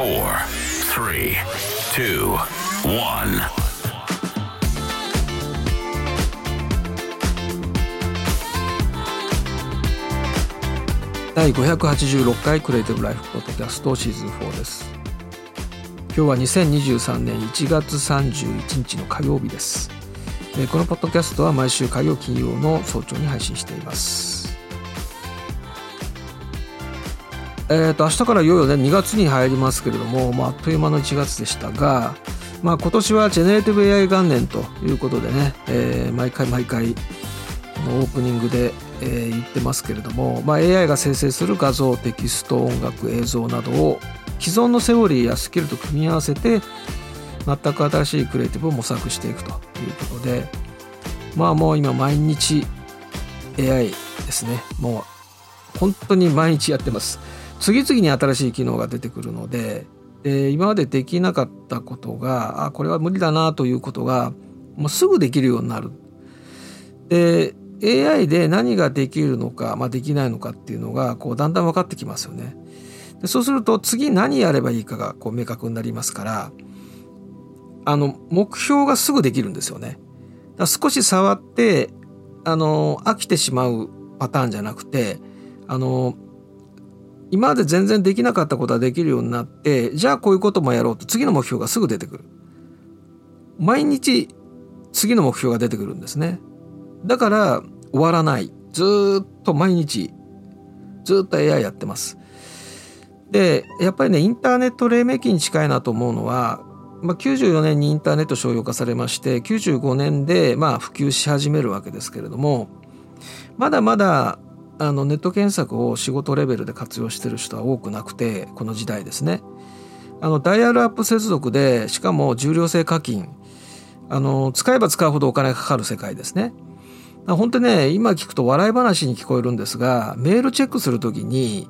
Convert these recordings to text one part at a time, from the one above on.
four, three, two, one. 第586回クリエイティブライフポッドキャストシーズン4です。今日は2023年1月31日の火曜日です。えこのポッドキャストは毎週火曜金曜の早朝に配信しています。えー、と明日からいよいよね2月に入りますけれども、まあ、あっという間の1月でしたが、まあ、今年はジェネレーティブ AI 元年ということでね、えー毎回毎回のオープニングで、えー言ってますけれども、まあ、AI が生成する画像テキスト音楽映像などを既存のセオリーやスキルと組み合わせて全く新しいクリエイティブを模索していくということでまあもう今毎日 AI ですね。もう本当に毎日やってます。次々に新しい機能が出てくるのでで今までできなかったことがあこれは無理だなということがもうすぐできるようになるで AI で何ができるのか、まあ、できないのかっていうのがこうだんだん分かってきますよね。でそうすると次何やればいいかがこう明確になりますからあの目標がすぐできるんですよね。だ少し触ってあの飽きてしまうパターンじゃなくてあの今まで全然できなかったことができるようになってじゃあこういうこともやろうと次の目標がすぐ出てくる。毎日次の目標が出てくるんですね。だから終わらないずっと毎日ずっと AI やってますでやっぱりねインターネット黎明期に近いなと思うのは、まあ、94年にインターネット商用化されまして95年でまあ普及し始めるわけですけれどもまだまだあのネット検索を仕事レベルで活用してる人は多くなくてこの時代ですね。あのダイヤルアップ接続でしかも重量制課金。あの使えば使うほどお金がかかる世界ですね。本当にね今聞くと笑い話に聞こえるんですがメールチェックするときに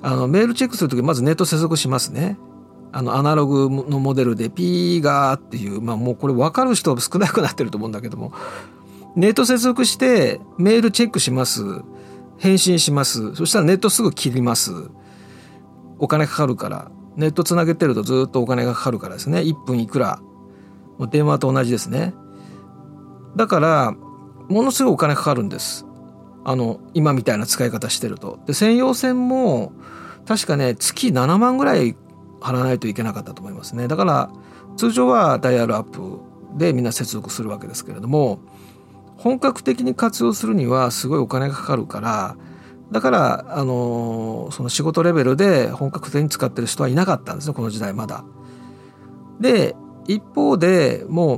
あのメールチェックするときまずネット接続しますね。あのアナログのモデルでピーガーっていう、まあ、もうこれ分かる人少なくなってると思うんだけども。ネット接続してメールチェックします。返信します。そしたらネットすぐ切ります。お金かかるから。ネットつなげてるとずっとお金がかかるからですね。1分いくら。もう電話と同じですね。だからものすごいお金かかるんです。あの今みたいな使い方してると。で専用線も確かね月7万ぐらい払わないといけなかったと思いますね。だから通常はダイヤルアップでみんな接続するわけですけれども本格的に活用するにはすごいお金がかかるからだからあのその仕事レベルで本格的に使ってる人はいなかったんですねこの時代まだ。で一方でも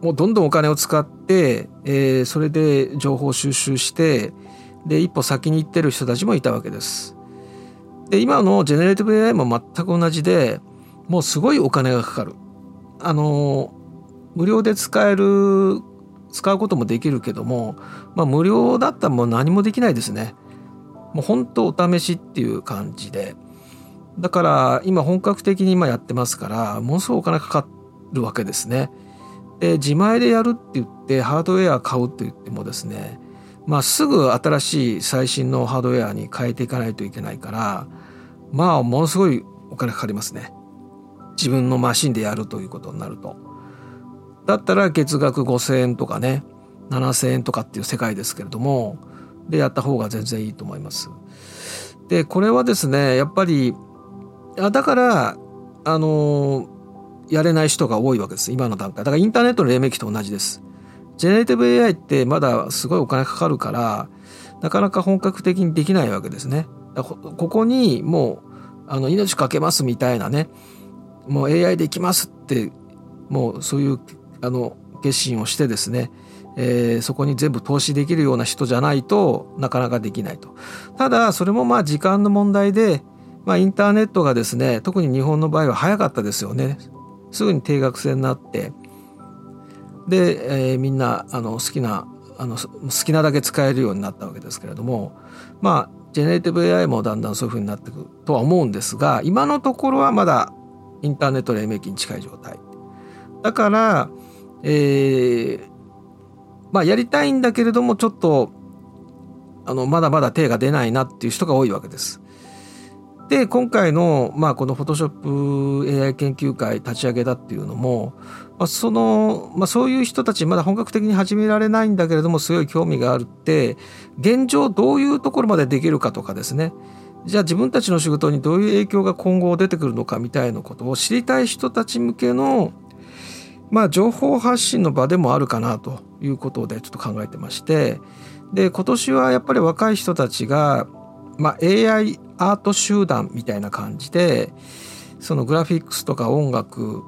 うもうどんどんお金を使って、えーそれで情報収集してで一歩先に行ってる人たちもいたわけです。で今のジェネレーティブ AI も全く同じでもうすごいお金がかかる。あの無料で使える使うこともできるけども、まあ、無料だったらもう何もできないですね。もう本当お試しっていう感じでだから今本格的に今やってますからものすごいお金かかるわけですね。で自前でやるって言ってハードウェア買うって言ってもですねまあすぐ新しい最新のハードウェアに変えていかないといけないからまあものすごいお金かかりますね自分のマシンでやるということになるとだったら月額5,000円とかね7,000円とかっていう世界ですけれどもでやった方が全然いいと思います。でこれはですねやっぱりあだからあのやれない人が多いわけです今の段階。だからインターネットの黎明期と同じです。ジェネレティブ AI ってまだすごいお金かかるからなかなか本格的にできないわけですね。こここにもうあの命かけますみたいなねもう AI できますってもうそういうあの決心をしてですね、えーそこに全部投資できるような人じゃないとなかなかできないと。ただそれもまあ時間の問題で、まあ、インターネットがですね特に日本の場合は早かったですよね。すぐに定額制になって。で、えーみんなあの好きなあの好きなだけ使えるようになったわけですけれどもまあジェネレーティブ AI もだんだんそういうふうになっていくとは思うんですが今のところはまだインターネット黎明期に近い状態。だから、えーまあやりたいんだけれどもちょっとあのまだまだ手が出ないなっていう人が多いわけです。で今回の、まあ、このフォトショップ AI 研究会立ち上げだっていうのも、まあ、その、まあ、そういう人たちまだ本格的に始められないんだけれどもすごい興味があるって現状どういうところまでできるかとかですねじゃあ自分たちの仕事にどういう影響が今後出てくるのかみたいなことを知りたい人たち向けのまあ情報発信の場でもあるかなということでちょっと考えてましてで今年はやっぱり若い人たちが、まあ、AI アート集団みたいな感じでそのグラフィックスとか音楽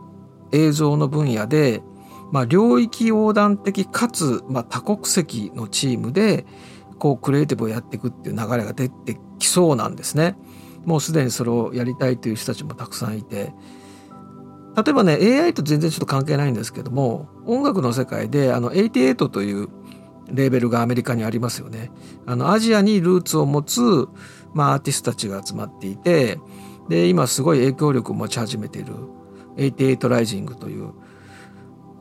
映像の分野で、まあ、領域横断的かつ、まあ、多国籍のチームでこうクリエイティブをやっていくっていう流れが出てきそうなんですね。もうすでにそれをやりたいという人たちもたくさんいて例えばね AI と全然ちょっと関係ないんですけども音楽の世界であの88というレーベルがアメリカにありますよね。あのアジアにルーツを持つ、まあ、アーティストたちが集まっていてで今すごい影響力を持ち始めている88ライジングという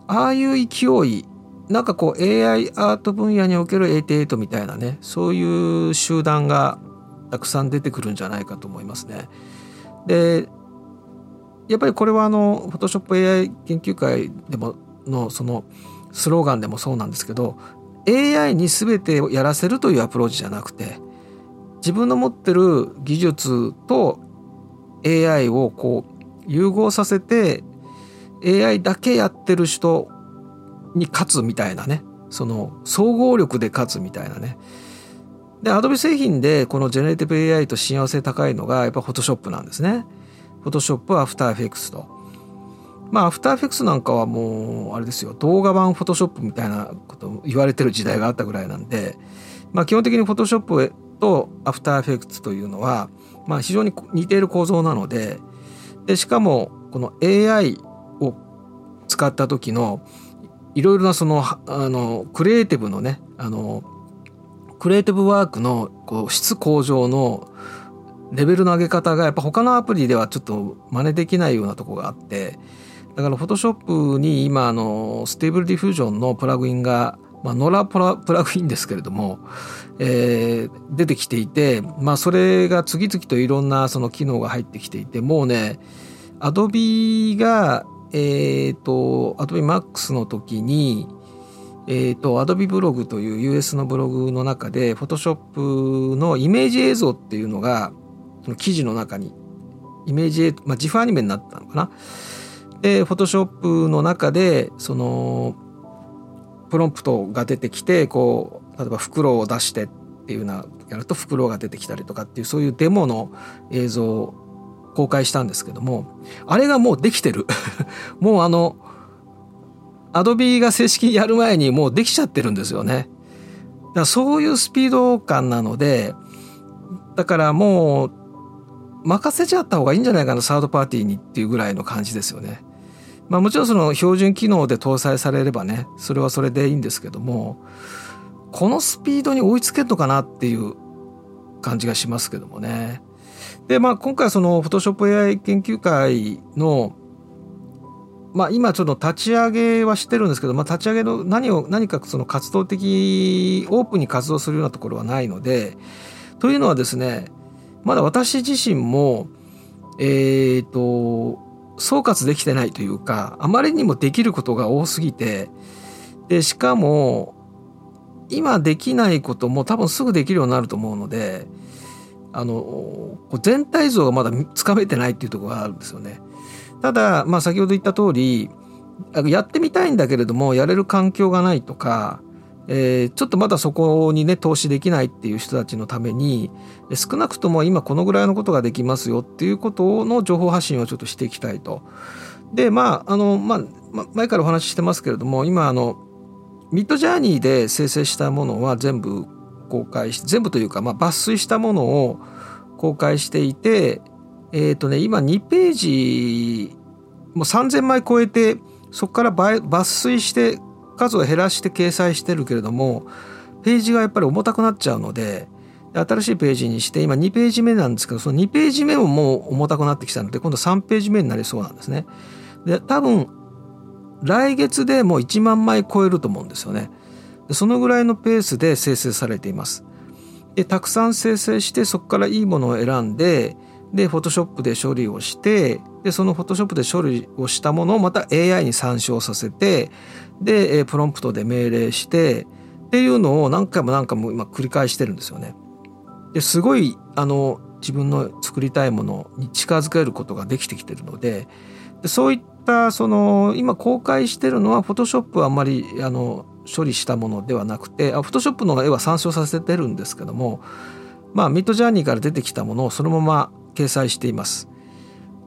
ああいう勢いなんかこう AI アート分野における88みたいなねそういう集団がたくさん出てくるんじゃないかと思いますね。でやっぱりこれはあの Photoshop AI 研究会でものそのスローガンでもそうなんですけど AI に全てをやらせるというアプローチじゃなくて自分の持ってる技術と AI をこう融合させて AI だけやってる人に勝つみたいなねその総合力で勝つみたいなね。で Adobe 製品でこのジェネレティブ AI と親和性高いのがやっぱ Photoshop なんですね。Photoshop After Effects と。まあ After Effects なんかはもうあれですよ。動画版 Photoshop みたいなこと言われてる時代があったぐらいなんでまあ基本的に Photoshop と After Effects というのはまあ非常に似ている構造なのででしかもこの AI を使った時のいろいろなそのあのクリエイティブのねあのクリエイティブワークのこう質向上のレベルの上げ方がやっぱ他のアプリではちょっと真似できないようなとこがあってだから Photoshop に今あの Stable Diffusion のプラグインがまあ、野良プラプラグインですけれども、えー、出てきていて、まあ、それが次々といろんなその機能が入ってきていてもうね Adobe がえっ、と Adobe Max の時にえーと、Adobe ブログという US のブログの中で Photoshop のイメージ映像っていうのがの記事の中にイメージ、まあ、ジフアニメになったのかな。で Photoshop の中でそのプロンプトが出てきてこう例えば袋を出してっていうなやると袋が出てきたりとかっていうそういうデモの映像を公開したんですけどもあれがもうできてる もうあのアドビが正式にやる前にもうできちゃってるんですよね。だからそういうスピード感なのでだからもう任せちゃった方がいいんじゃないかなサードパーティーにっていうぐらいの感じですよね。まあ、もちろんその標準機能で搭載されればねそれはそれでいいんですけどもこのスピードに追いつけるのかなっていう感じがしますけどもね。でまあ今回その Photoshop AI 研究会のまあ今ちょっと立ち上げはしてるんですけど、まあ、立ち上げの何を何かその活動的オープンに活動するようなところはないのでというのはですねまだ私自身もえっ、ー、と総括できてないというかあまりにもできることが多すぎてでしかも今できないことも多分すぐできるようになると思うのであの全体像がまだつかめてないっていうとこがあるんですよね。ただ、まあ、先ほど言った通りやってみたいんだけれどもやれる環境がないとかえー、ちょっとまだそこにね投資できないっていう人たちのために少なくとも今このぐらいのことができますよっていうことの情報発信をちょっとしていきたいと。でまああの、まあ、前からお話ししてますけれども今あのミッドジャーニーで生成したものは全部公開して全部というか、まあ、抜粋したものを公開していてえっ、ー、とね今2ページもう3,000枚超えてそこから抜粋して数を減らして掲載してるけれどもページがやっぱり重たくなっちゃうので新しいページにして今2ページ目なんですけどその2ページ目ももう重たくなってきたので今度3ページ目になりそうなんですね。で多分来月でもう1万枚超えると思うんですよね。そのぐらいのペースで生成されています。でたくさん生成してそこからいいものを選んでで Photoshop で処理をしてでその Photoshop で処理をしたものをまた AI に参照させてでプロンプトで命令してっていうのを何回も何回も今繰り返してるんですよね。ですごいあの自分の作りたいものに近づけることができてきてるのででそういったその今公開してるのは Photoshop はあんまりあの処理したものではなくてあ Photoshop の絵は参照させてるんですけどもまあミッドジャーニーから出てきたものをそのまま掲載しています。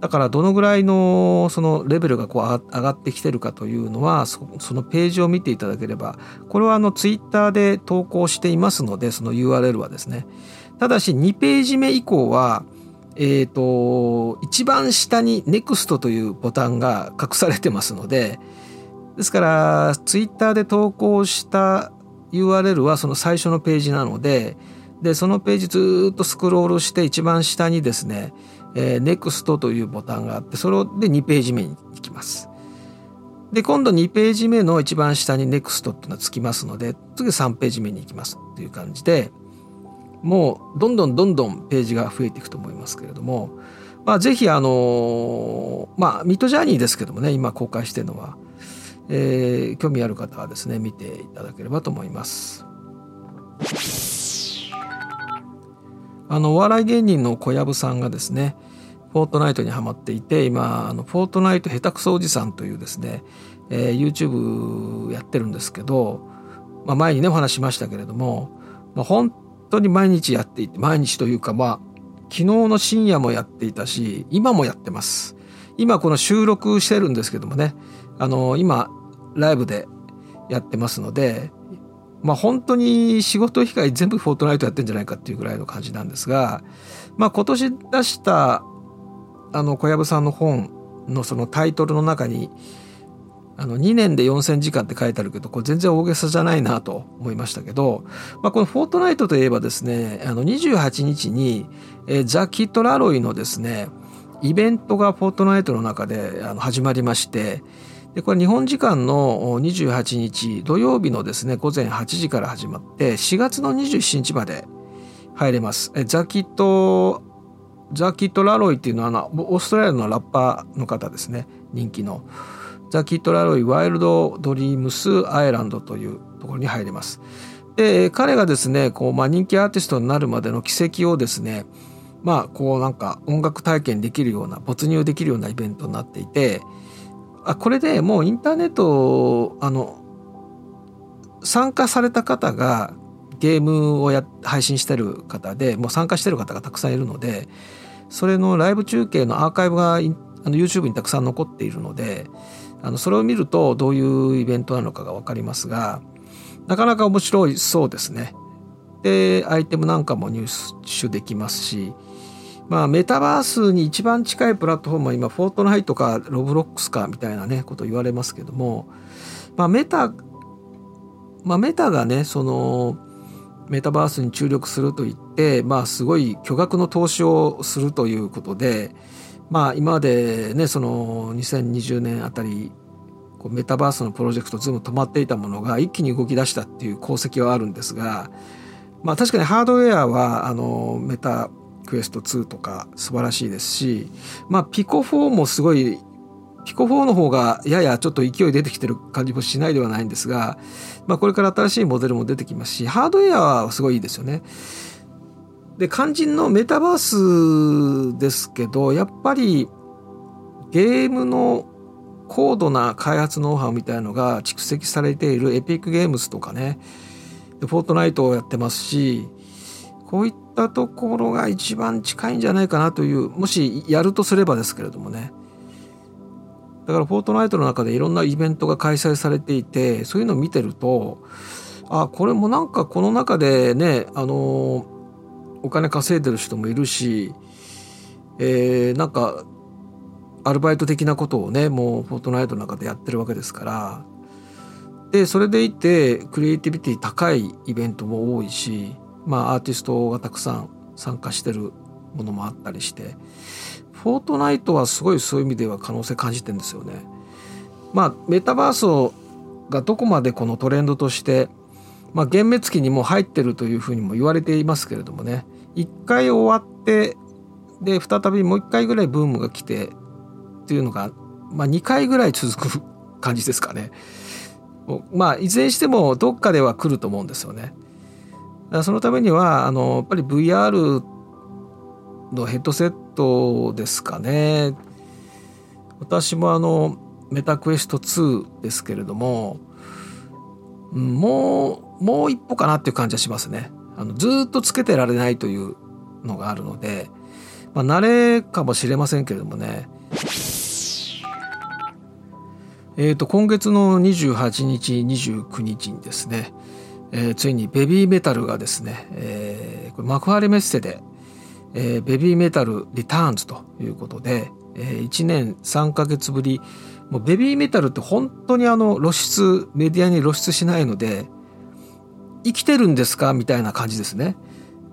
だからどのぐらいのそのレベルがこう上がってきてるかというのはそのページを見ていただければこれはあのツイッターで投稿していますのでその URL はですね。ただし2ページ目以降はえっ、と一番下に NEXT というボタンが隠されてますのでですからツイッターで投稿した URL はその最初のページなのででそのページずっとスクロールして一番下にですね、えー、NEXT というボタンがあってそれで2ページ目に行きます。で今度2ページ目の一番下に NEXT っていうのはつきますので次3ページ目に行きますっていう感じでもうどんどんどんどんページが増えていくと思いますけれども、まあ、ぜひあのまあミッドジャーニーですけどもね今公開してるのは、えー、興味ある方はですね見ていただければと思います。あのお笑い芸人の小籔さんがですねフォートナイトにはまっていて今あのフォートナイト下手くそおじさんというですね、えー、YouTube やってるんですけど、まあ、前にねお話しましたけれども、まあ、本当に毎日やっていて毎日というかまあ昨日の深夜もやっていたし今もやってます。今この収録してるんですけどもねあの今ライブでやってますのでまあ本当に仕事以外全部フォートナイトやってんじゃないかっていうぐらいの感じなんですが、まあ今年出したあの小籔さんの本のそのタイトルの中にあの2年で4,000時間って書いてあるけどこれ全然大げさじゃないなと思いましたけど、まあ、このフォートナイトといえばですねあの28日に、えー、ザ・キット・ラロイのですねイベントがフォートナイトの中であの始まりましてでこれ日本時間の28日土曜日のですね午前8時から始まって4月の27日まで入れます。ザキットザキット・ラロイっていうのはオーストラリアのラッパーの方ですね人気の。ザ・キット・ラロイ・ワイルド・ドリームス・アイランドというところに入れます。で彼がですねこう、まあ、人気アーティストになるまでの軌跡をですねまあこうなんか音楽体験できるような没入できるようなイベントになっていてあこれでもうインターネットあの参加された方がゲームをや配信してる方でもう参加してる方がたくさんいるのでそれのライブ中継のアーカイブがあの YouTube にたくさん残っているのであのそれを見るとどういうイベントなのかが分かりますがなかなか面白いそうですね。でアイテムなんかも入手できますしまあ、メタバースに一番近いプラットフォームは今、フォートナイトかロブロックスかみたいなね、こと言われますけども、まあ、メタ、まあ、メタがね、その、メタバースに注力すると言って、まあ、すごい巨額の投資をするということで、まあ、今までね、その、2020年あたり、こうメタバースのプロジェクト全部止まっていたものが一気に動き出したっていう功績はあるんですが、まあ確かにハードウェアはあのメタクエスト2とか素晴らしいですし、まあ、ピコ4もすごい、ピコ4の方がややちょっと勢い出てきてる感じもしないではないんですが、まあ、これから新しいモデルも出てきますし、ハードウェアはすごいいいですよね。で、肝心のメタバースですけど、やっぱりゲームの高度な開発ノウハウみたいのが蓄積されているエピックゲームズとかね、フォートナイトをやってますし、こういったたところが一番近いんじゃないかなというもしやるとすればですけれどもね。だからフォートナイトの中でいろんなイベントが開催されていてそういうのを見てるとあこれもなんかこの中でねあのお金稼いでる人もいるし、えー、なんかアルバイト的なことをねもうフォートナイトの中でやってるわけですから。でそれでいてクリエイティビティ高いイベントも多いしまあ、アーティストがたくさん参加してるものもあったりしてフォートナイトはすごいそういう意味では可能性感じてんですよね。まあメタバースがどこまでこのトレンドとして、まあ、幻滅期にも入ってるというふうにも言われていますけれどもね一回終わってで再びもう一回ぐらいブームが来てっていうのが、まあ、2回ぐらい続く感じですかね。まあいずれにしてもどっかでは来ると思うんですよね。そのためにはあのやっぱり VR のヘッドセットですかね。私もあのメタクエスト2ですけれどももうもう一歩かなっていう感じはしますね。あのずっとつけてられないというのがあるので、まあ、慣れかもしれませんけれどもねえー、と今月の28日29日にですね、えー、ついにベビーメタルがですね、えー、これ幕張メッセで、えー、ベビーメタルリターンズということで、えー、1年3ヶ月ぶりもうベビーメタルって本当にあの露出メディアに露出しないので生きてるんですか？みたいな感じですね。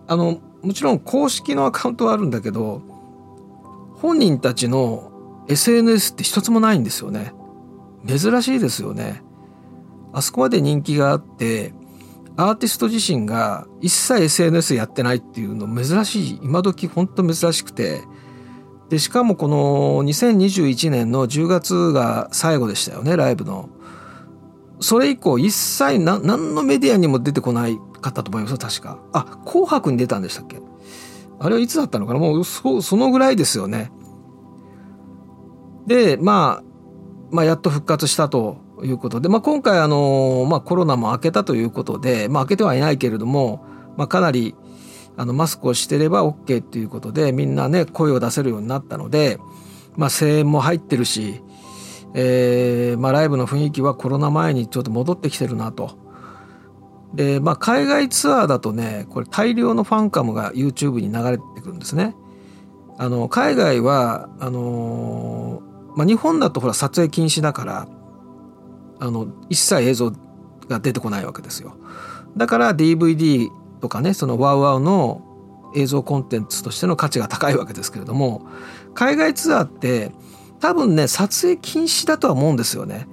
あのもちろん公式のアカウントはあるんだけど本人たちの SNS って一つもないんですよね。珍しいですよね。あそこまで人気があってアーティスト自身が一切 SNS やってないっていうの珍しい今時ほんと珍しくてでしかもこの2021年の10月が最後でしたよねライブの。それ以降一切何のメディアにも出てこないかったと思います確か。あ紅白に出たんでしたっけ？あれはいつだったのかな？もうそそのぐらいですよね。でまあまあ、やっと復活したということで、まあ、今回あの、まあ、コロナも明けたということで、まあ、明けてはいないけれども、まあ、かなりあのマスクをしてれば OK ということでみんなね声を出せるようになったので、まあ、声援も入ってるし、えーまあ、ライブの雰囲気はコロナ前にちょっと戻ってきてるなと。でまあ海外ツアーだとねこれ大量のファンカムが YouTube に流れてくるんですね。あの海外はあのまあ、日本だとほら撮影禁止だからあの一切映像が出てこないわけですよ。だから DVD とかねそのワウワウの映像コンテンツとしての価値が高いわけですけれども海外ツアーって多分ね撮影禁止だとは思うんですよね。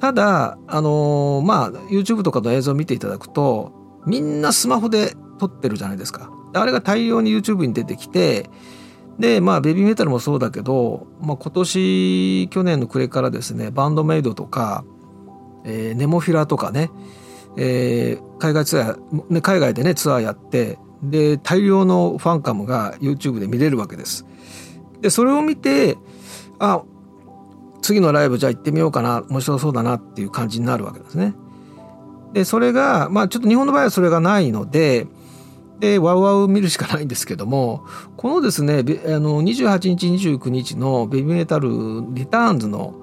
ただあのー、まあ YouTube とかの映像を見ていただくとみんなスマホで撮ってるじゃないですか。あれが大量に YouTube に出てきてでまあベビーメタルもそうだけど、まあ、今年去年の暮れからですねバンドメイドとか、えー、ネモフィラとかね、えー、海外ツアー、ね、海外でねツアーやってで大量のファンカムが YouTube で見れるわけです。でそれを見てあ次のライブじゃあ行ってみようかな面白そうだなっていう感じになるわけですね。でそれがまあちょっと日本の場合はそれがないのででワウワウ見るしかないんですけどもこのですねあの28日29日のベビーメタルリターンズの、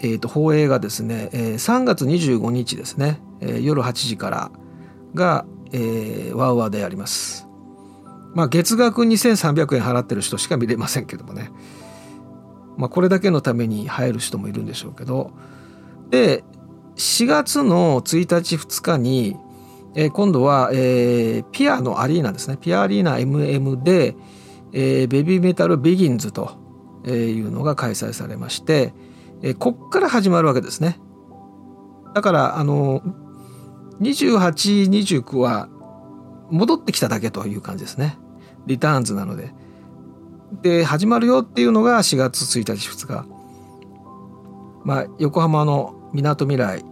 えーと、放映がですね、えー、3月25日ですね、えー、夜8時からが、えー、ワウワウでやります。まあ月額2300円払ってる人しか見れませんけどもね。まあこれだけのために入る人もいるんでしょうけど。で4月の1日2日にえー、今度は、えー、ピアのアリーナですねピアアリーナ MM で、えー、ベビーメタルビギンズというのが開催されまして、え、こっから始まるわけですね。だからあの2829は戻ってきただけという感じですね。リターンズなので。で始まるよっていうのが4月1日2日。まあ横浜のみなとみらい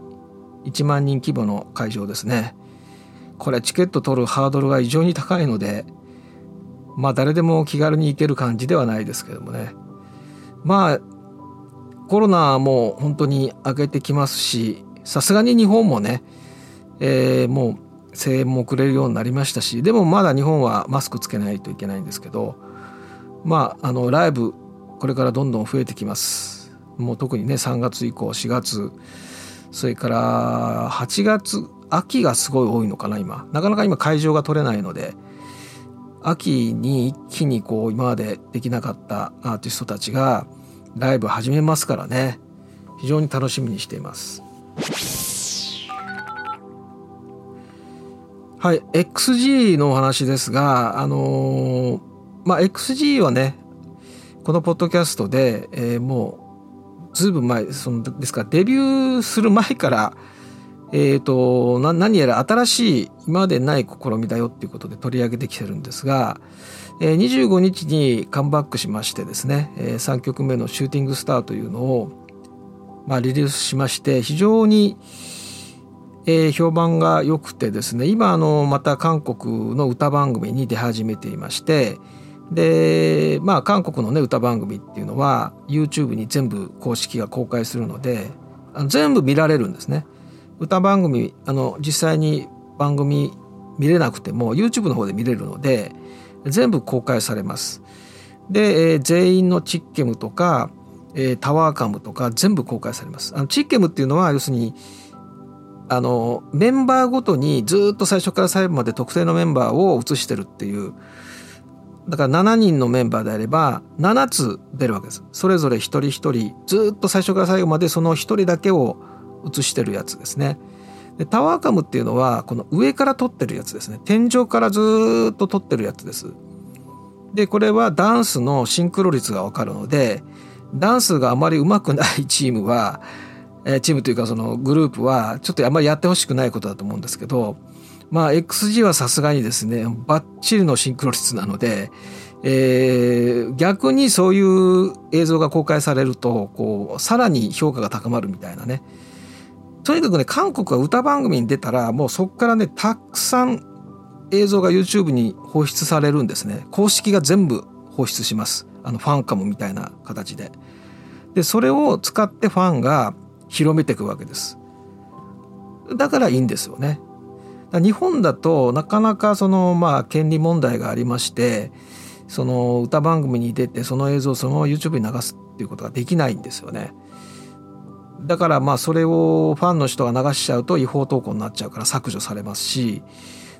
1万人規模の会場ですね。これチケット取るハードルが異常に高いのでまあ誰でも気軽に行ける感じではないですけどもね。まあコロナも本当に上げてきますしさすがに日本もね、えー、もう声援もくれるようになりましたしでもまだ日本はマスクつけないといけないんですけどまああのライブこれからどんどん増えてきます。もう特にね3月以降4月それから8月秋がすごい多いのかな今。なかなか今会場が取れないので秋に一気にこう今までできなかったアーティストたちがライブ始めますからね。非常に楽しみにしています。はい XG のお話ですがあのー、まあ XG はねこのポッドキャストで、えー、もうずいぶん前そのですからデビューする前からえーと、何やら新しい今までない試みだよっていうことで取り上げてきてるんですが、えー、25日にカムバックしましてですね、えー、3曲目の「シューティングスター」というのを、まあ、リリースしまして非常に、え、評判が良くてですね今あのまた韓国の歌番組に出始めていましてでまあ韓国のね歌番組っていうのは YouTube に全部公式が公開するので全部見られるんですね。歌番組あの実際に番組見れなくても YouTube の方で見れるので全部公開されます。で、えー、全員のチッケムとか、えー、タワーカムとか全部公開されます。あのチッケムっていうのは要するにあのメンバーごとにずっと最初から最後まで特定のメンバーを映してるっていうだから7人のメンバーであれば7つ出るわけです。それぞれ一人一人ずっと最初から最後までその一人だけを映してるやつですね。でタワーカムっていうのはこの上から撮ってるやつですね。天井からずっと撮ってるやつです。でこれはダンスのシンクロ率が分かるのでダンスがあまり上手くないチームはチームというかそのグループはちょっとあんまりやってほしくないことだと思うんですけどまあ XG はさすがにですねバッチリのシンクロ率なので、えー、逆にそういう映像が公開されるとこうさらに評価が高まるみたいなね。とにかくね韓国は歌番組に出たらもうそこからねたくさん映像が YouTube に放出されるんですね。公式が全部放出します。あのファンカムみたいな形で。でそれを使ってファンが広めていくわけです。だからいいんですよね。日本だとなかなかそのまあ権利問題がありましてその歌番組に出てその映像をそのまま YouTube に流すっていうことができないんですよね。だからまあそれをファンの人が流しちゃうと違法投稿になっちゃうから削除されますし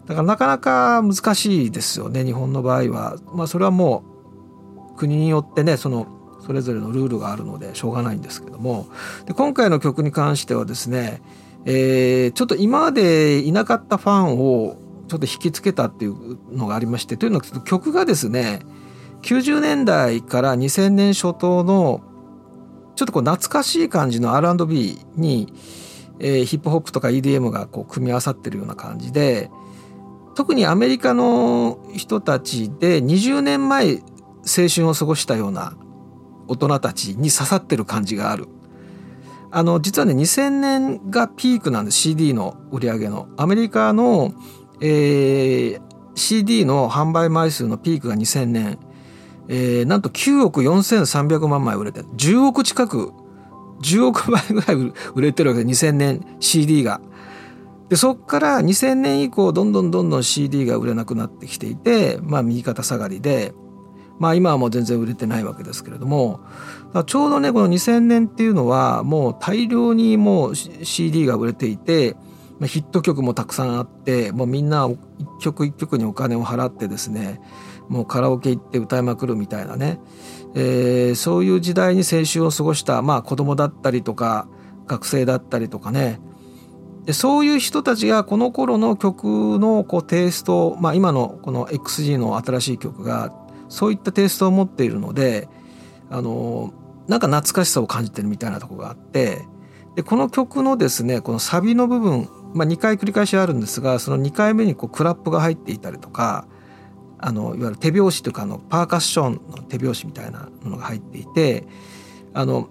だからなかなか難しいですよね日本の場合は。まあそれはもう国によってねそのそれぞれのルールがあるのでしょうがないんですけどもで今回の曲に関してはですね、えー、ちょっと今までいなかったファンをちょっと引きつけたっていうのがありましてというのは曲がですね90年代から2000年初頭のちょっとこう懐かしい感じの R&B に、えー、ヒップホップとか EDM がこう組み合わさってるような感じで特にアメリカの人たちで20年前青春を過ごしたような大人たちに刺さってる感じがある。あの実はね2000年がピークなんです CD の売り上げの。アメリカの、えー、CD の販売枚数のピークが2000年えー、なんと9億4300万枚売れて10億近く10億枚ぐらい売れてるわけで2000年 CD が。でそっから2000年以降どんどんどんどん CD が売れなくなってきていてまあ右肩下がりでまあ今はもう全然売れてないわけですけれどもちょうどねこの2000年っていうのはもう大量にもう CD が売れていてヒット曲もたくさんあってもうみんな一曲一曲にお金を払ってですねもうカラオケ行って歌いまくるみたいなね、えー、そういう時代に青春を過ごしたまあ子供だったりとか学生だったりとかね。でそういう人たちがこの頃の曲のこうテイスト、まあ、今のこの XG の新しい曲がそういったテイストを持っているのであのなんか懐かしさを感じてるみたいなとこがあってでこの曲のですねこのサビの部分、まあ、2回繰り返しあるんですがその2回目にこうクラップが入っていたりとかあのいわゆる手拍子というかあのパーカッションの手拍子みたいなものが入っていてあの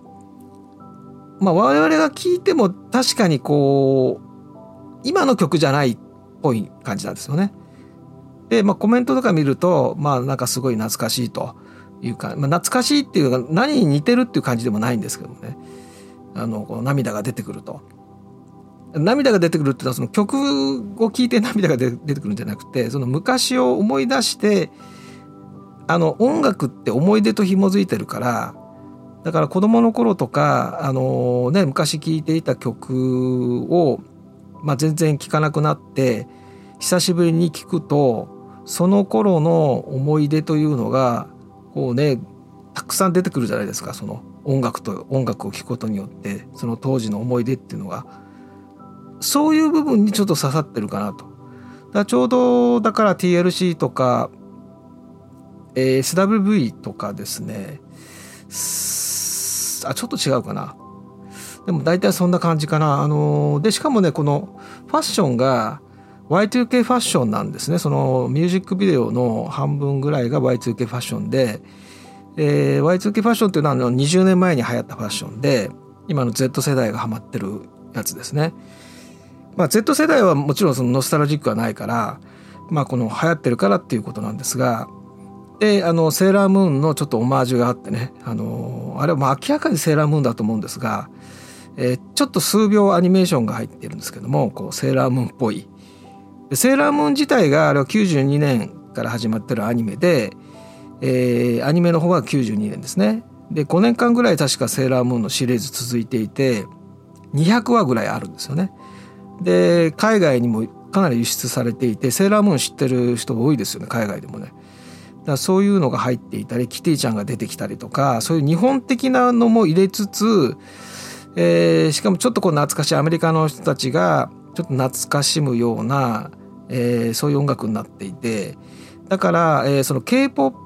まあ我々が聞いても確かにこう今の曲じゃないっぽい感じなんですよね。で、まあ、コメントとか見るとまあなんかすごい懐かしいというか、まあ、懐かしいっていうか何に似てるっていう感じでもないんですけどもねあのこの涙が出てくると。涙が出てくるっていうのはその曲を聴いて涙が出てくるんじゃなくてその昔を思い出してあの音楽って思い出と紐づいてるからだから子供の頃とかあの、ね、昔聴いていた曲を、まあ、全然聴かなくなって久しぶりに聴くとその頃の思い出というのがこうねたくさん出てくるじゃないですかその音楽と音楽を聴くことによってその当時の思い出っていうのが。そういう部分にちょっと刺さってるかなと。だちょうどだから TLC とか、えー、SWV とかですねあちょっと違うかなでも大体そんな感じかな。あのでしかもねこのファッションが Y2K ファッションなんですねそのミュージックビデオの半分ぐらいが Y2K ファッションで、えー、Y2K ファッションっていうのはあの20年前に流行ったファッションで今の Z 世代がハマってるやつですね。まあ、Z 世代はもちろんそのノスタルジックはないから、まあ、この流行ってるからっていうことなんですがであのセーラームーンのちょっとオマージュがあってねあのあれはまあ明らかにセーラームーンだと思うんですが、えー、ちょっと数秒アニメーションが入ってるんですけどもこうセーラームーンっぽい。セーラームーン自体があれは92年から始まってるアニメで、えー、アニメの方は92年ですね。で5年間ぐらい確かセーラームーンのシリーズ続いていて200話ぐらいあるんですよね。で海外にもかなり輸出されていてセーラームーン知ってる人が多いですよね海外でもねだそういうのが入っていたりキティちゃんが出てきたりとかそういう日本的なのも入れつつ、えー、しかもちょっとこう懐かしいアメリカの人たちがちょっと懐かしむような、えー、そういう音楽になっていてだから、えー、その K-POP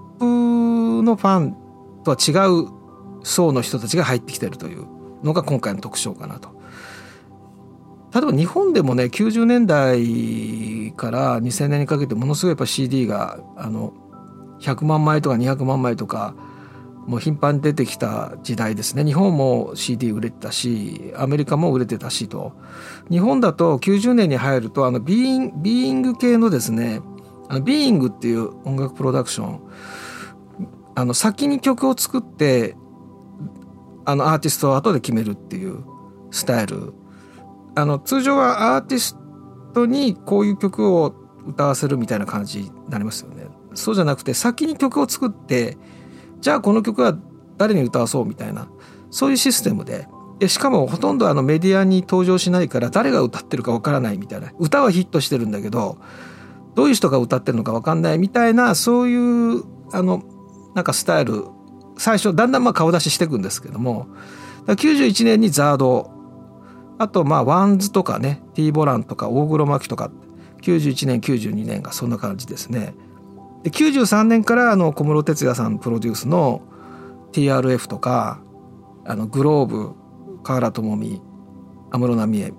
のファンとは違う層の人たちが入ってきてるというのが今回の特徴かなと。例えば日本でもね90年代から2000年にかけてものすごいやっぱ CD があの100万枚とか200万枚とかもう頻繁に出てきた時代ですね。日本も CD 売れてたしアメリカも売れてたしと。日本だと90年に入るとあのビーインビーイング系のですねあのビーイングっていう音楽プロダクションあの先に曲を作ってあのアーティストを後で決めるっていうスタイルあの通常はアーティストにこういう曲を歌わせるみたいな感じになりますよね。そうじゃなくて先に曲を作ってじゃあこの曲は誰に歌わそうみたいなそういうシステムで。でしかもほとんどあのメディアに登場しないから誰が歌ってるかわからないみたいな。歌はヒットしてるんだけどどういう人が歌ってるのかわかんないみたいなそういうあのなんかスタイル。最初だんだんまあ顔出ししていくんですけども91年に ZARD あとまあ WANDS とかね T ボランとか大黒摩季とか91年92年がそんな感じですね。で93年からあの小室哲哉さんプロデュースの TRF とかあの globe 華原朋美安室奈美恵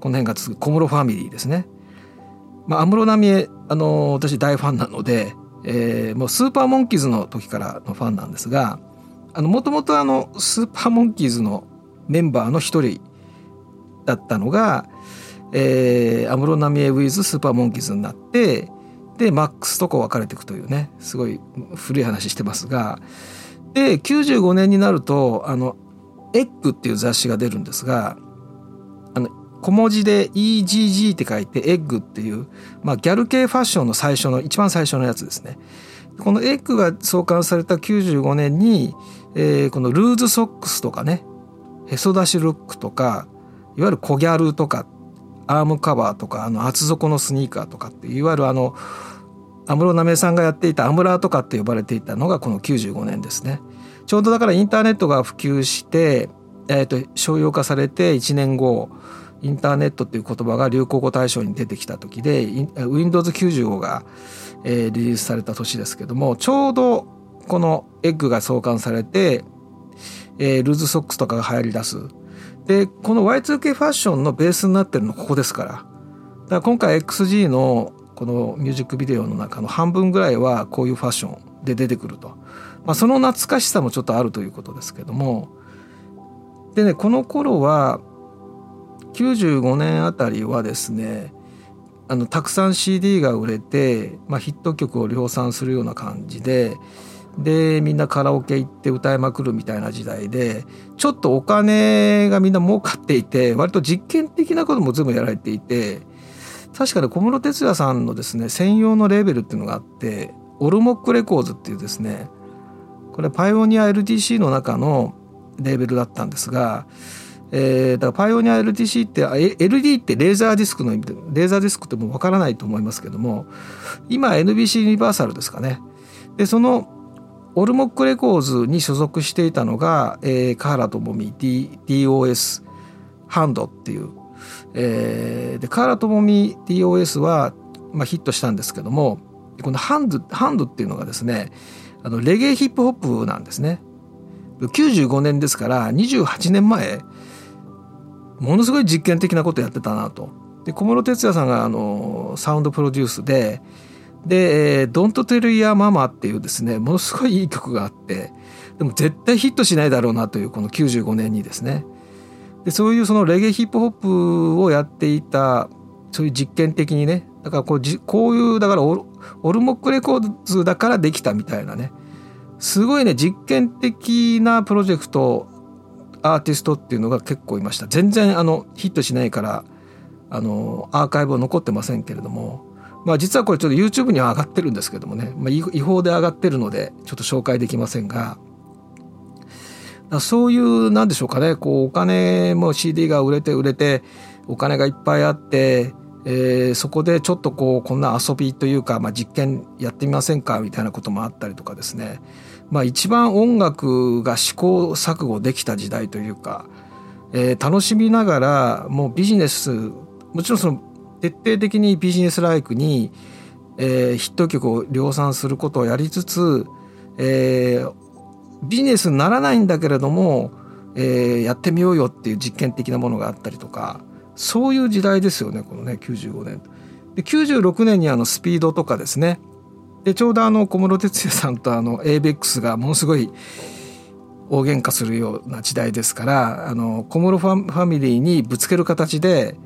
この辺が続く小室ファミリーですね。まあ、安室奈美恵あの私大ファンなので、えー、もうスーパーモンキーズの時からのファンなんですがもともとスーパーモンキーズのメンバーの一人だったのが安室、えー、奈美恵 with スーパーモンキーズになってでマックスとこう別れていくというねすごい古い話してますがで95年になるとあの「エッグ」っていう雑誌が出るんですがあの小文字で EGG って書いて「エッグ」っていう、まあ、ギャル系ファッションの最初の一番最初のやつですね。このエッグが創刊された95年に、えー、このルーズソックスとかねへそ出しルックとかいわゆる小ギャルとかアームカバーとかあの厚底のスニーカーとかっていわゆるあの安室奈美恵さんがやっていたアムラーとかって呼ばれていたのがこの95年ですね。ちょうどだからインターネットが普及して、えー、と商用化されて1年後インターネットっていう言葉が流行語大賞に出てきた時で Windows95 が、えー、リリースされた年ですけどもちょうどこのエッグが創刊されて、えー、ルーズソックスとかが流行り出すでこの Y2K ファッションのベースになってるのここですから。だから今回 XG のこのミュージックビデオの中の半分ぐらいはこういうファッションで出てくると、まあ、その懐かしさもちょっとあるということですけども。でねこの頃は95年あたりはですねあのたくさん CD が売れて、まあ、ヒット曲を量産するような感じででみんなカラオケ行って歌いまくるみたいな時代でちょっとお金がみんな儲かっていて割と実験的なことも全部やられていて確かに小室哲哉さんのですね専用のレーベルっていうのがあって ORUMOK RECORDS っていうですねこれパイオニア LTC の中のレーベルだったんですが、えー、だからパイオニア LTC って LD ってレーザーディスクの意味でレーザーディスクってもう分からないと思いますけども今 NBC ユニバーサルですかね。でその ORUMOK RECORDS に所属していたのが、えー、華原朋美 DOS ハンドっていう、えー、で河原智美 DOS は、まあ、ヒットしたんですけどもこのハンドハンドっていうのがですねあのレゲエヒップホップなんですね95年ですから28年前ものすごい実験的なことやってたなと。で小室哲哉さんがあのサウンドプロデュースでで「Don't Tell Your Mama」っていうですねものすごいいい曲があってでも絶対ヒットしないだろうなというこの95年にですね。でそういうそのレゲエヒップホップをやっていたそういう実験的にねだからこうじこういうだから ORUMOK RECORDS だからできたみたいなねすごいね実験的なプロジェクトアーティストっていうのが結構いました。全然あのヒットしないからあのアーカイブは残ってませんけれども、まあ、実はこれちょっと YouTube には上がってるんですけどもね、まあ、違法で上がってるのでちょっと紹介できませんが。そういうなんでしょうかね。こうお金も CD が売れて売れてお金がいっぱいあって、えー、そこでちょっとこうこんな遊びというか、まあ、実験やってみませんか？みたいなこともあったりとかですね。まあ、一番音楽が試行錯誤できた時代というか、えー、楽しみながらもうビジネスもちろんその徹底的にビジネスライクに、えー、ヒット曲を量産することをやりつつ、えー、ビジネスにならないんだけれども、えー、やってみようよっていう実験的なものがあったりとかそういう時代ですよねこのね95年。で96年にあのスピードとかですねでちょうどあの小室哲哉さんとあの ABEX がものすごい大喧嘩するような時代ですからあの小室ファミリーにぶつける形で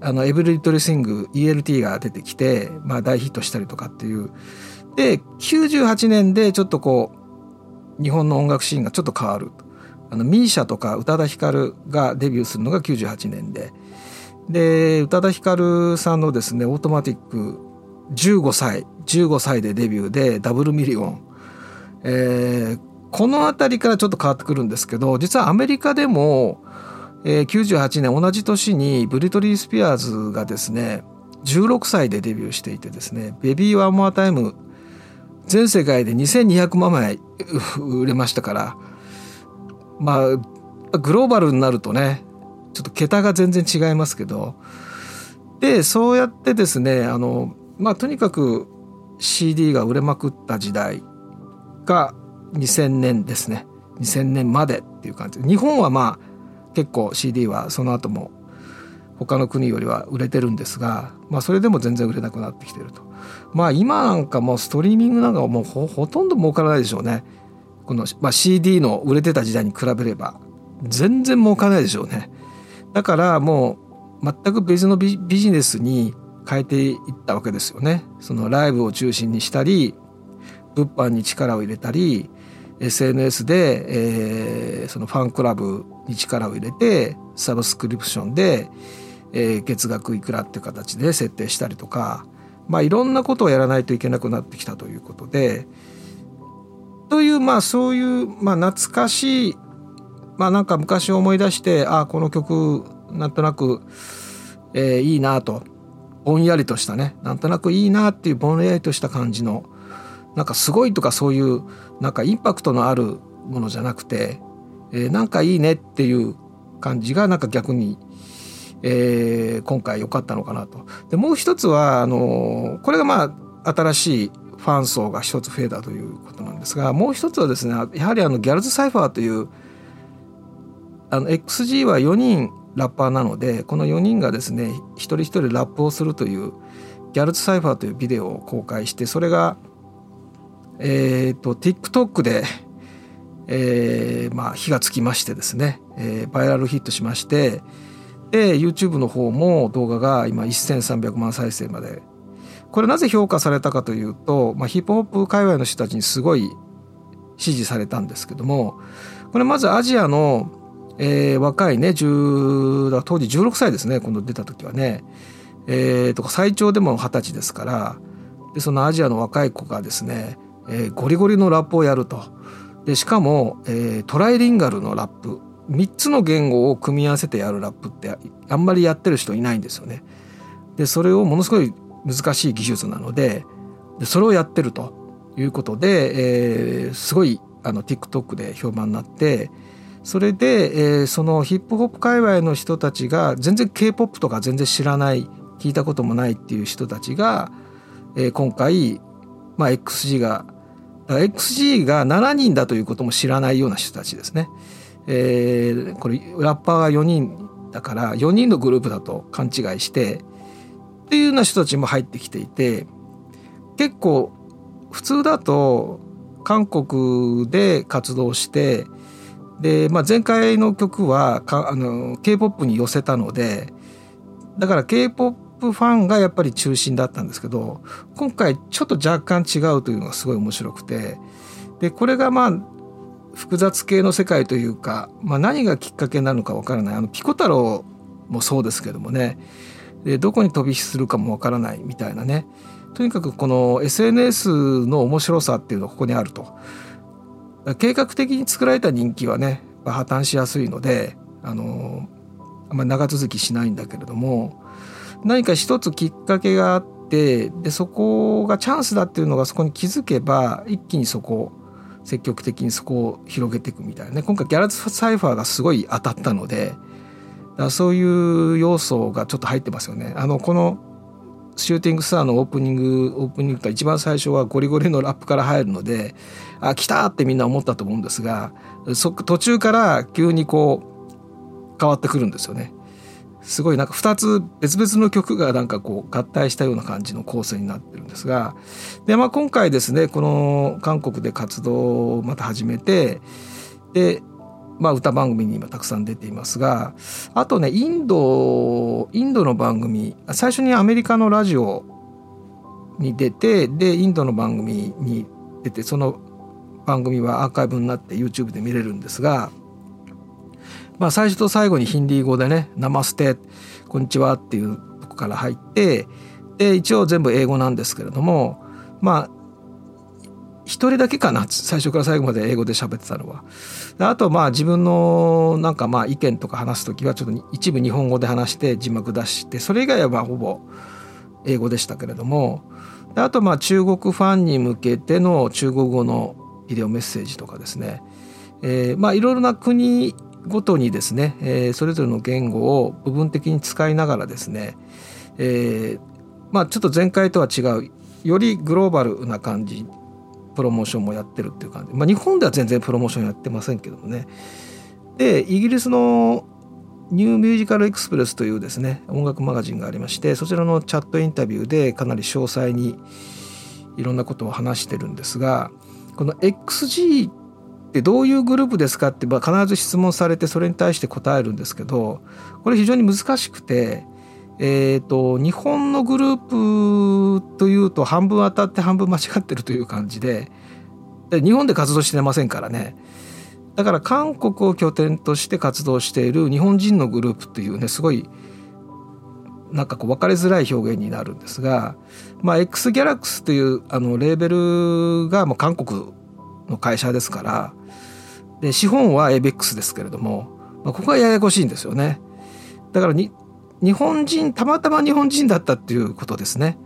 あのエブリリトルシング ELT が出てきて、まあ、大ヒットしたりとかっていう。で98年でちょっとこう日本の音楽シーンがちょっと変わるあの MISIA とか宇多田ヒカルがデビューするのが98年で。で宇多田ヒカルさんのですねオートマティック15歳15歳でデビューでダブルミリオン、えー、この辺りからちょっと変わってくるんですけど実はアメリカでも、えー、98年同じ年にブリトニー・スピアーズがですね16歳でデビューしていてですね「ベビー・ワン・モア・タイム」全世界で2200万枚 売れましたからまあグローバルになるとねちょっと桁が全然違いますけどでそうやってですねあのまあとにかく CD が売れまくった時代が2000年ですね。2000年までっていう感じ。日本はまあ結構 CD はその後も他の国よりは売れてるんですが、まあ、それでも全然売れなくなってきてると。まあ今なんかもうストリーミングなんかもうほとんど儲からないでしょうね。この、まあ、CD の売れてた時代に比べれば全然儲からないでしょうね。だからもう全く別のビジネスに変えていったわけですよね。そのライブを中心にしたり物販に力を入れたり SNS で、えー、そのファンクラブに力を入れてサブスクリプションで、えー、月額いくらっていう形で設定したりとか、まあ、いろんなことをやらないといけなくなってきたということでというまあそういう、まあ、懐かしいまあなんか昔を思い出してああこの曲なんとなく、えー、いいなとぼんやりとしたねなんとなくいいなっていうぼんやりとした感じのなんかすごいとかそういうなんかインパクトのあるものじゃなくて、えー、なんかいいねっていう感じがなんか逆に、えー、今回良かったのかなと。でもう一つはあのこれがまあ新しいファン層が一つ増えたということなんですがもう一つはですねやはりあのギャルズサイファーというあの XG は4人ラッパーなのでこの4人がですね一人一人ラップをするというギャルズサイファーというビデオを公開してそれがえっ、ー、と TikTok で、えー、まあ火がつきましてですね、えー、バイラルヒットしましてで YouTube の方も動画が今1300万再生まで。これなぜ評価されたかというと、まあ、ヒップホップ界隈の人たちにすごい支持されたんですけどもこれまずアジアのえー、若いね10だ当時16歳ですね今度出た時はね、えー、と最長でも二十歳ですからでそのアジアの若い子がですね、えー、ゴリゴリのラップをやると。でしかも、えー、トライリンガルのラップ3つの言語を組み合わせてやるラップってあんまりやってる人いないんですよね。でそれをものすごい難しい技術なのででそれをやってるということで、えー、すごいあの TikTok で評判になってそれで、えー、そのヒップホップ界隈の人たちが全然 k p o p とか全然知らない聞いたこともないっていう人たちが、えー、今回、まあ、XG が XG が7人だということも知らないような人たちですね。えー、これラッパーが4人だから4人のグループだと勘違いしてっていうような人たちも入ってきていて結構普通だと韓国で活動してで、まあ、前回の曲はかあの K-POP に寄せたのでだから K-POP ファンがやっぱり中心だったんですけど今回ちょっと若干違うというのがすごい面白くてでこれがまあ複雑系の世界というか、まあ、何がきっかけなのかわからない。あのピコ太郎もそうですけどもね。でどこに飛び火するかもわからないみたいなね。とにかくこの SNS の面白さっていうのがここにあると。計画的に作られた人気はね破綻しやすいのであのあんまり長続きしないんだけれども何か一つきっかけがあってでそこがチャンスだっていうのがそこに気づけば一気にそこ積極的にそこを広げていくみたいなね今回ギャラズ・サイファーがすごい当たったのでだそういう要素がちょっと入ってますよね。あのこのシューティングスターのオープニングオープニングが一番最初はゴリゴリのラップから入るのであ来たってみんな思ったと思うんですがそ途中から急にこう変わってくるんですよね。すごいなんか2つ別々の曲がなんかこう合体したような感じの構成になってるんですがで、まあ、今回ですねこの韓国で活動をまた始めてで、まあ、歌番組に今たくさん出ていますがあとねインドインドの番組最初にアメリカのラジオに出てでインドの番組に出てその番組はアーカイブになって YouTube で見れるんですがまあ、最初と最後にヒンディー語でね「ナマステ」「こんにちは」っていうとこから入ってで一応全部英語なんですけれどもまあ一人だけかな最初から最後まで英語で喋ってたのは。あとまあ自分のなんかまあ意見とか話す時はちょっと一部日本語で話して字幕出してそれ以外はまあほぼ英語でしたけれどもあとまあ中国ファンに向けての中国語のビデオメッセージとかですね、えー、まあいろいろな国ごとにですね、えー、それぞれの言語を部分的に使いながらですね、えー、まあちょっと前回とは違うよりグローバルな感じプロモーションもやってるっていう感じ、まあ、日本では全然プロモーションやってませんけどもね。でイギリスのニューミュージカルエクスプレスというですね音楽マガジンがありましてそちらのチャットインタビューでかなり詳細にいろんなことを話してるんですがこの XG でどういうグループですかって必ず質問されてそれに対して答えるんですけどこれ非常に難しくて、えーと、日本のグループというと半分当たって半分間違ってるという感じでで日本で活動してませんからね。だから韓国を拠点として活動している日本人のグループっていうねすごいなんかこう分かりづらい表現になるんですが、まあ、X ギャラクスというあのレーベルがもう韓国の会社ですからで資本は ABEX ですけれども、まあ、ここがややこしいんですよねだからに日本人たまたま日本人だったっていうことですね。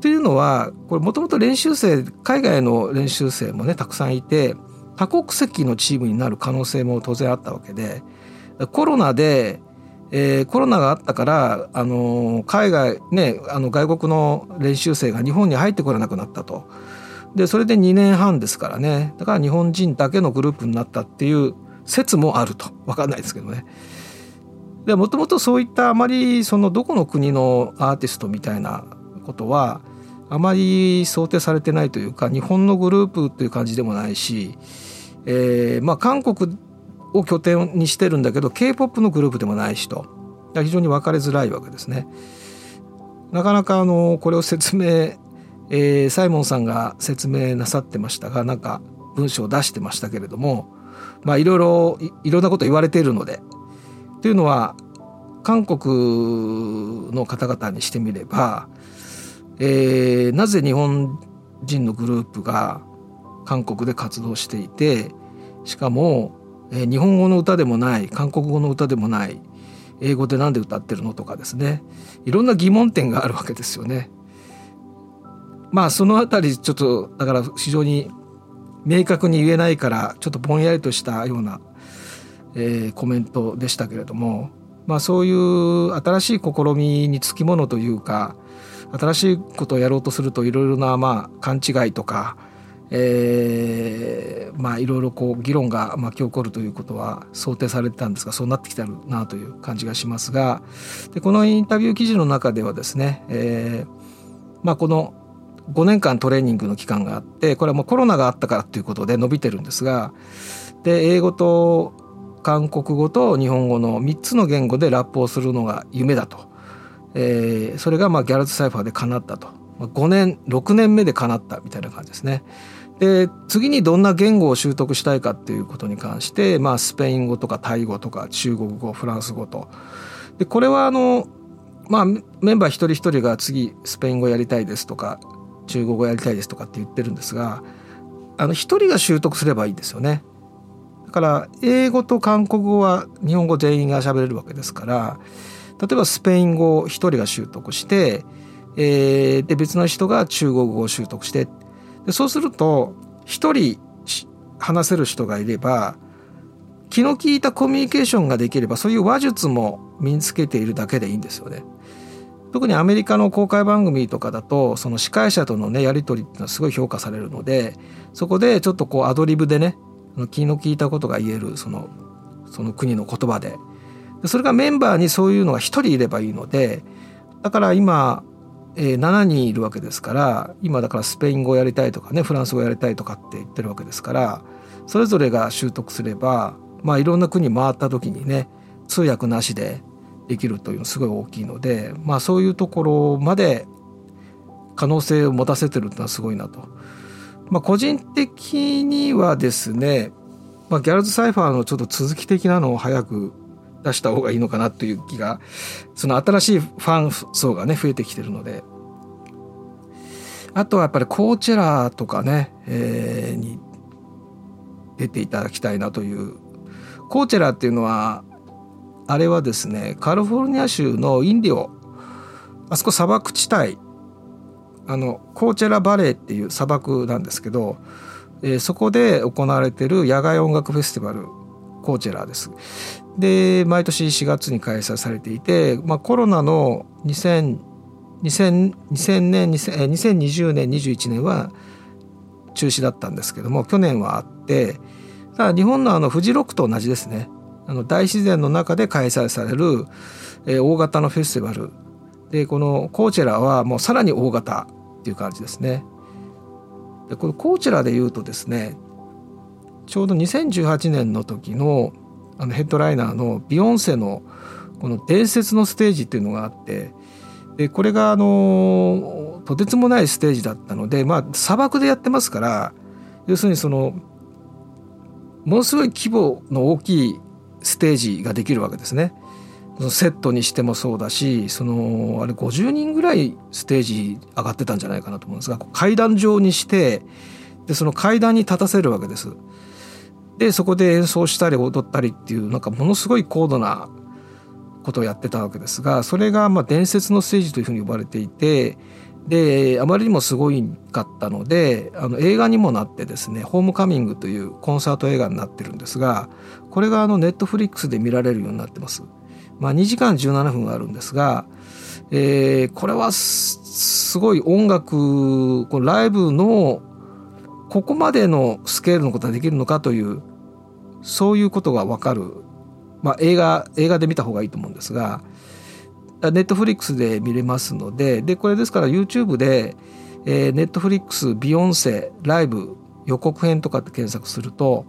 というのはこれもともと練習生海外の練習生もねたくさんいて多国籍のチームになる可能性も当然あったわけでコロナで、えー、コロナがあったからあの海外ねあの外国の練習生が日本に入ってこれなくなったと。でそれで2年半ですからねだから日本人だけのグループになったっていう説もあると分かんないですけどね。でもともとそういったあまりそのどこの国のアーティストみたいなことはあまり想定されてないというか日本のグループという感じでもないし、えー、まあ韓国を拠点にしてるんだけど k p o p のグループでもないしと非常に分かりづらいわけですね。なかなかあのこれを説明えー、サイモンさんが説明なさってましたがなんか文章を出してましたけれどもまあいろいろいろんなこと言われているのでというのは韓国の方々にしてみれば、えー、なぜ日本人のグループが韓国で活動していてしかも、えー、日本語の歌でもない韓国語の歌でもない英語で何で歌ってるのとかですねいろんな疑問点があるわけですよね。まあそのあたりちょっとだから非常に明確に言えないからちょっとぼんやりとしたような、えー、コメントでしたけれども、まあ、そういう新しい試みにつきものというか新しいことをやろうとするといろいろなまあ勘違いとか、えー、まあいろいろこう議論が巻き起こるということは想定されてたんですがそうなってきたなという感じがしますがでこのインタビュー記事の中ではですね、えーまあ、この5年間トレーニングの期間があってこれはもうコロナがあったからということで伸びてるんですがで英語と韓国語と日本語の3つの言語でラップをするのが夢だと、えー、それがまあギャラズサイファーで叶ったと。5年6年目で叶ったみたいな感じですね。で次にどんな言語を習得したいかっていうことに関して、まあ、スペイン語とかタイ語とか中国語フランス語と。でこれはあの、まあ、メンバー一人一人が次スペイン語やりたいですとか中国語やりたいですとかって言ってるんですがあの一人が習得すればいいんですよね。だから英語と韓国語は日本語全員が喋れるわけですから例えばスペイン語を一人が習得して、えー、で別の人が中国語を習得してでそうすると一人話せる人がいれば気の利いたコミュニケーションができればそういう話術も身につけているだけでいいんですよね。特にアメリカの公開番組とかだとその司会者とのねやり取りってのはすごい評価されるのでそこでちょっとこうアドリブでね気の利いたことが言えるそのその国の言葉で。それがメンバーにそういうのが1人いればいいのでだから今、えー、7人いるわけですから今だからスペイン語やりたいとかねフランス語やりたいとかって言ってるわけですからそれぞれが習得すればまあいろんな国回った時にね通訳なしでできるというのすごい大きいのでまあそういうところまで可能性を持たせてるっていうのはすごいなと。まあ、個人的にはですね、まあ、ギャルズ・サイファーのちょっと続き的なのを早く出した方がいいのかなという気がその新しいファン層がね増えてきてるのであとはやっぱりコーチェラーとかね、えー、に出ていただきたいなというコーチェラーっていうのはあれはですねカリフォルニア州のインディオあそこ砂漠地帯あのコーチェラバレーっていう砂漠なんですけど、えー、そこで行われてる野外音楽フェスティバルコーチェラです。で毎年4月に開催されていて、まあ、コロナの2000 2000, 2000年2020年21年は中止だったんですけども去年はあってただ日本のあのフジロックと同じですねあの大自然の中で開催される、えー、大型のフェスティバルでこのコーチェラはもうさらに大型っていう感じですね。でこのコーチェラでいうとですねちょうど2018年の時のあのヘッドライナーのビヨンセのこの伝説のステージっていうのがあってでこれがあのとてつもないステージだったのでまあ砂漠でやってますから要するにそのものすごい規模の大きいステージができるわけですね。セットにしてもそうだしそのあれ50人ぐらいステージ上がってたんじゃないかなと思うんですが階段状にしてでその階段に立たせるわけです。でそこで演奏したり踊ったりっていうなんかものすごい高度なことをやってたわけですがそれがまあ伝説のステージというふうに呼ばれていてであまりにもすごいかったのであの映画にもなってですね「ホームカミング」というコンサート映画になってるんですがこれがあのネットフリックスで見られるようになってます。まあ、2時間17分あるんですが、えー、これはすごい音楽このライブのここまでのスケールのことができるのかというそういうことが分かる、まあ、映画映画で見た方がいいと思うんですがネットフリックスで見れますのででこれですから YouTube で、えー、ネットフリックスビヨンセライブ予告編とかって検索すると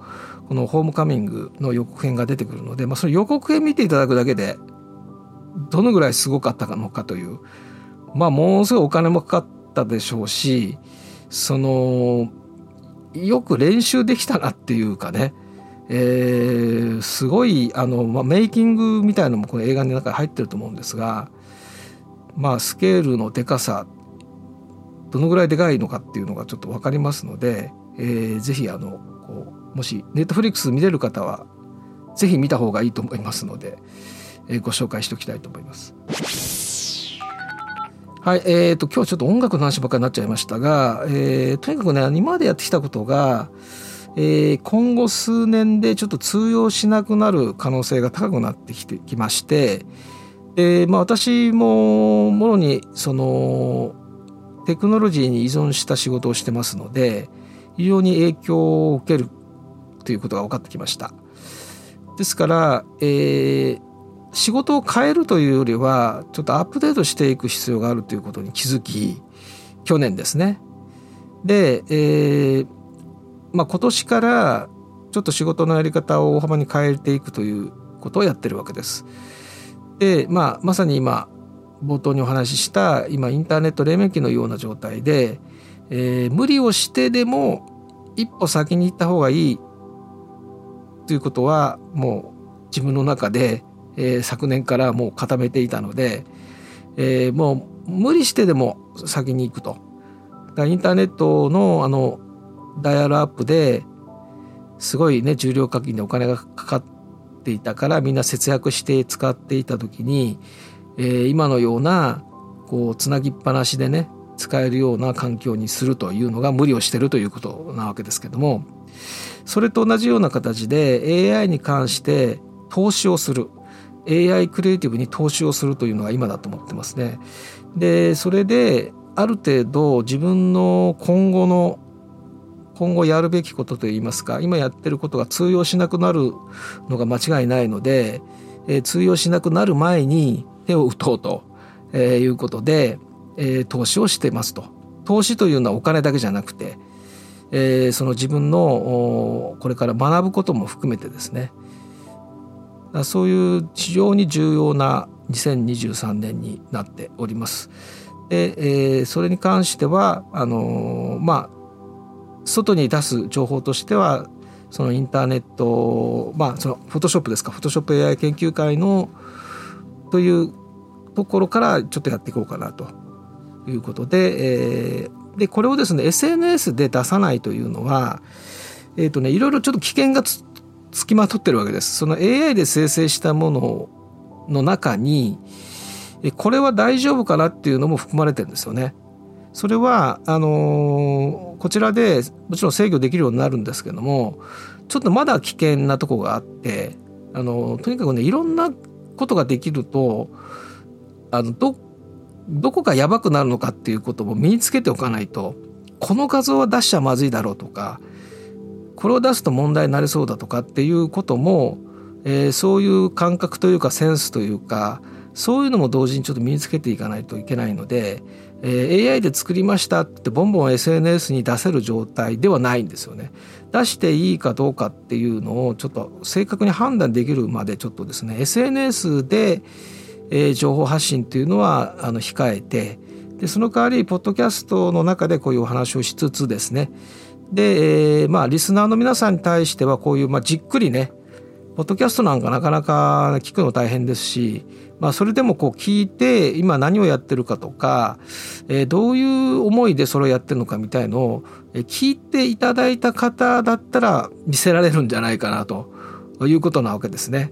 この「ホームカミング」の予告編が出てくるので、まあ、その予告編見ていただくだけでどのぐらいすごかったのかというまあものすごいお金もかかったでしょうしそのよく練習できたなっていうかね、えー、すごいあの、まあ、メイキングみたいなのもこの映画の中に入ってると思うんですがまあスケールのでかさどのぐらいでかいのかっていうのがちょっと分かりますので、えー、ぜひあのこうもしネットフリックス見れる方はぜひ見た方がいいと思いますので、えー、ご紹介しておきたいと思います。はい、えーと、今日ちょっと音楽の話ばっかりになっちゃいましたが、えー、とにかくね今までやってきたことが、えー、今後数年でちょっと通用しなくなる可能性が高くなってきてきましてで、まあ、私ももろにそのテクノロジーに依存した仕事をしてますので非常に影響を受けるということが分かってきました。ですから、えー、仕事を変えるというよりはちょっとアップデートしていく必要があるということに気づき去年ですね。で、えーまあ、今年からちょっと仕事のやり方を大幅に変えていくということをやってるわけです。で、まあ、まさに今冒頭にお話しした今インターネット黎明期のような状態で、えー、無理をしてでも一歩先に行った方がいいということはもう自分の中で、えー、昨年からもう固めていたので、えー、もう無理してでも先に行くと。インターネットのあのダイヤルアップですごいね重量課金でお金がかかっていたからみんな節約して使っていた時に、えー、今のようなこうつなぎっぱなしでね使えるような環境にするというのが無理をしてるということなわけですけどもそれと同じような形で AI に関して投資をする AI クリエイティブに投資をするというのが今だと思ってますね。でそれである程度自分の今後の今後やるべきことといいますか今やってることが通用しなくなるのが間違いないので、えー、通用しなくなる前に手を打とうと、えー、いうことで、えー、投資をしてますと。投資というのはお金だけじゃなくて、えー、その自分のこれから学ぶことも含めてですねそういう非常に重要な2023年になっております。で、えー、それに関してはあのー、まあ外に出す情報としてはそのインターネットまあそのフォトショップですかフォトショップ AI 研究会のというところからちょっとやっていこうかなということで、えー、でこれをですね SNS で出さないというのはえっ、ー、とねいろいろちょっと危険がつきまとってるわけです。その AI で生成したものの中にこれは大丈夫かなっていうのも含まれてるんですよね。それはあの、こちらでもちろん制御できるようになるんですけどもちょっとまだ危険なとこがあってあの、とにかくねいろんなことができるとあのどどこがやばくなるのかっていうことも身につけておかないとこの画像は出しちゃまずいだろうとかこれを出すと問題になりそうだとかっていうことも、えー、そういう感覚というかセンスというかそういうのも同時にちょっと身につけていかないといけないのでえー、AI で作りましたってボンボン SNS に出せる状態ではないんですよね。出していいかどうかっていうのをちょっと正確に判断できるまでちょっとですね SNS で、えー、情報発信っていうのはあの控えてでその代わりポッドキャストの中でこういうお話をしつつですねで、えー、まあリスナーの皆さんに対してはこういう、まあ、じっくりねポッドキャストなんかなかなか聞くの大変ですしまあ、それでもこう聞いて今何をやってるかとか、えー、どういう思いでそれをやってるのかみたいのを聞いていただいた方だったら見せられるんじゃないかなということなわけですね。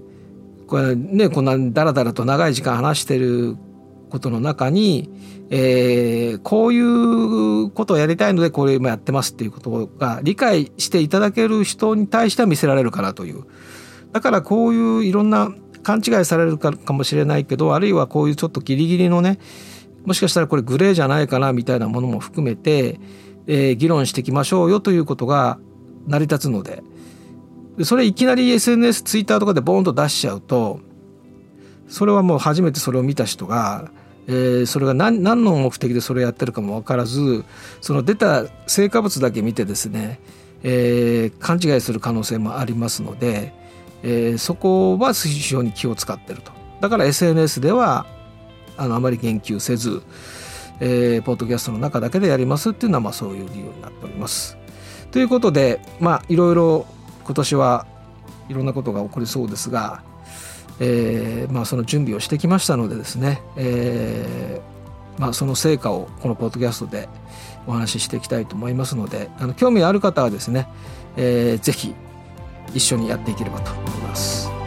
これねこんなダラダラと長い時間話してることの中に、えー、こういうことをやりたいのでこれ今やってますっていうことが理解していただける人に対しては見せられるかなという。だからこういういろんな勘違いされるかもしれないけどあるいはこういうちょっとギリギリのねもしかしたらこれグレーじゃないかなみたいなものも含めて、えー、議論していきましょうよということが成り立つのでそれいきなり SNS ツイッターとかでボーンと出しちゃうとそれはもう初めてそれを見た人が、えー、それが何何の目的でそれやってるかも分からずその出た成果物だけ見てですね、えー、勘違いする可能性もありますので。えー、そこは非常に気を使ってるとだから SNS ではあのあまり言及せず、えー、ポッドキャストの中だけでやりますっていうのはまあそういう理由になっております。ということでまあいろいろ今年はいろんなことが起こりそうですが、えー、まあその準備をしてきましたのでですね、えー、まあその成果をこのポッドキャストでお話ししていきたいと思いますのであの興味ある方はですね、えー、ぜひ一緒にやっていければと思います。